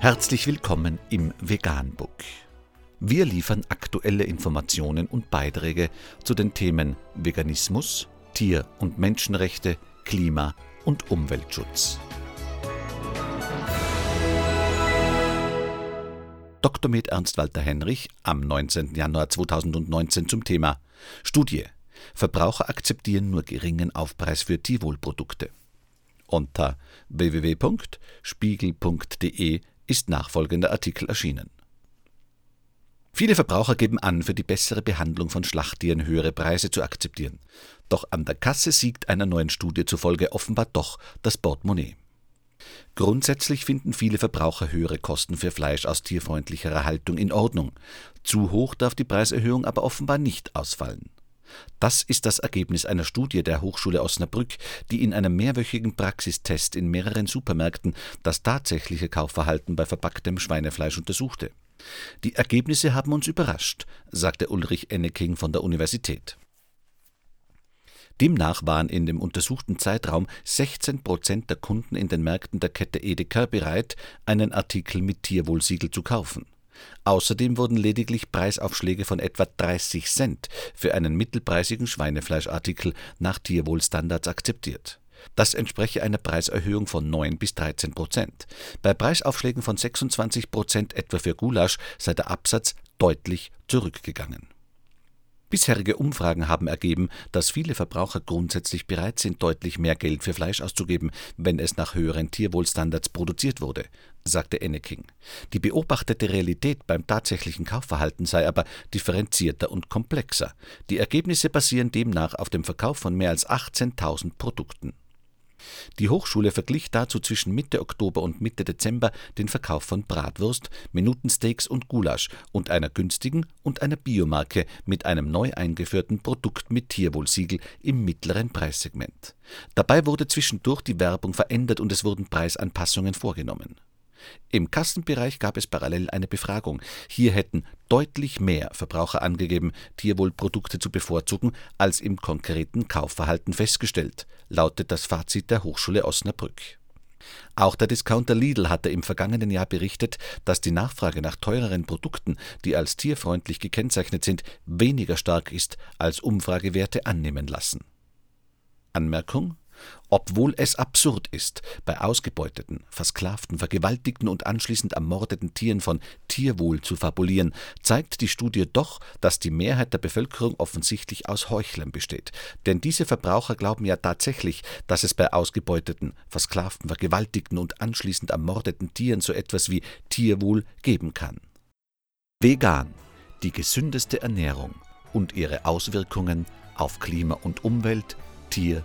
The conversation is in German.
Herzlich willkommen im Veganbook. Wir liefern aktuelle Informationen und Beiträge zu den Themen Veganismus, Tier- und Menschenrechte, Klima- und Umweltschutz. Dr. Med Ernst Walter Henrich am 19. Januar 2019 zum Thema Studie. Verbraucher akzeptieren nur geringen Aufpreis für Tierwohlprodukte. Unter www.spiegel.de ist nachfolgender Artikel erschienen. Viele Verbraucher geben an, für die bessere Behandlung von Schlachttieren höhere Preise zu akzeptieren. Doch an der Kasse siegt einer neuen Studie zufolge offenbar doch das Portemonnaie. Grundsätzlich finden viele Verbraucher höhere Kosten für Fleisch aus tierfreundlicherer Haltung in Ordnung. Zu hoch darf die Preiserhöhung aber offenbar nicht ausfallen. Das ist das Ergebnis einer Studie der Hochschule Osnabrück, die in einem mehrwöchigen Praxistest in mehreren Supermärkten das tatsächliche Kaufverhalten bei verpacktem Schweinefleisch untersuchte. Die Ergebnisse haben uns überrascht, sagte Ulrich Enneking von der Universität. Demnach waren in dem untersuchten Zeitraum 16 Prozent der Kunden in den Märkten der Kette Edeka bereit, einen Artikel mit Tierwohlsiegel zu kaufen. Außerdem wurden lediglich Preisaufschläge von etwa 30 Cent für einen mittelpreisigen Schweinefleischartikel nach Tierwohlstandards akzeptiert. Das entspreche einer Preiserhöhung von 9 bis 13 Prozent. Bei Preisaufschlägen von 26 Prozent etwa für Gulasch sei der Absatz deutlich zurückgegangen Bisherige Umfragen haben ergeben, dass viele Verbraucher grundsätzlich bereit sind, deutlich mehr Geld für Fleisch auszugeben, wenn es nach höheren Tierwohlstandards produziert wurde, sagte Enneking. Die beobachtete Realität beim tatsächlichen Kaufverhalten sei aber differenzierter und komplexer. Die Ergebnisse basieren demnach auf dem Verkauf von mehr als 18.000 Produkten die Hochschule verglich dazu zwischen Mitte Oktober und Mitte Dezember den Verkauf von Bratwurst, Minutensteaks und Gulasch und einer günstigen und einer Biomarke mit einem neu eingeführten Produkt mit Tierwohlsiegel im mittleren Preissegment. Dabei wurde zwischendurch die Werbung verändert und es wurden Preisanpassungen vorgenommen im Kassenbereich gab es parallel eine Befragung. Hier hätten deutlich mehr Verbraucher angegeben, Tierwohlprodukte zu bevorzugen, als im konkreten Kaufverhalten festgestellt, lautet das Fazit der Hochschule Osnabrück. Auch der Discounter Lidl hatte im vergangenen Jahr berichtet, dass die Nachfrage nach teureren Produkten, die als tierfreundlich gekennzeichnet sind, weniger stark ist, als Umfragewerte annehmen lassen. Anmerkung obwohl es absurd ist, bei ausgebeuteten, versklavten, vergewaltigten und anschließend ermordeten Tieren von Tierwohl zu fabulieren, zeigt die Studie doch, dass die Mehrheit der Bevölkerung offensichtlich aus Heuchlern besteht. Denn diese Verbraucher glauben ja tatsächlich, dass es bei ausgebeuteten, versklavten, vergewaltigten und anschließend ermordeten Tieren so etwas wie Tierwohl geben kann. Vegan, die gesündeste Ernährung und ihre Auswirkungen auf Klima und Umwelt, Tier-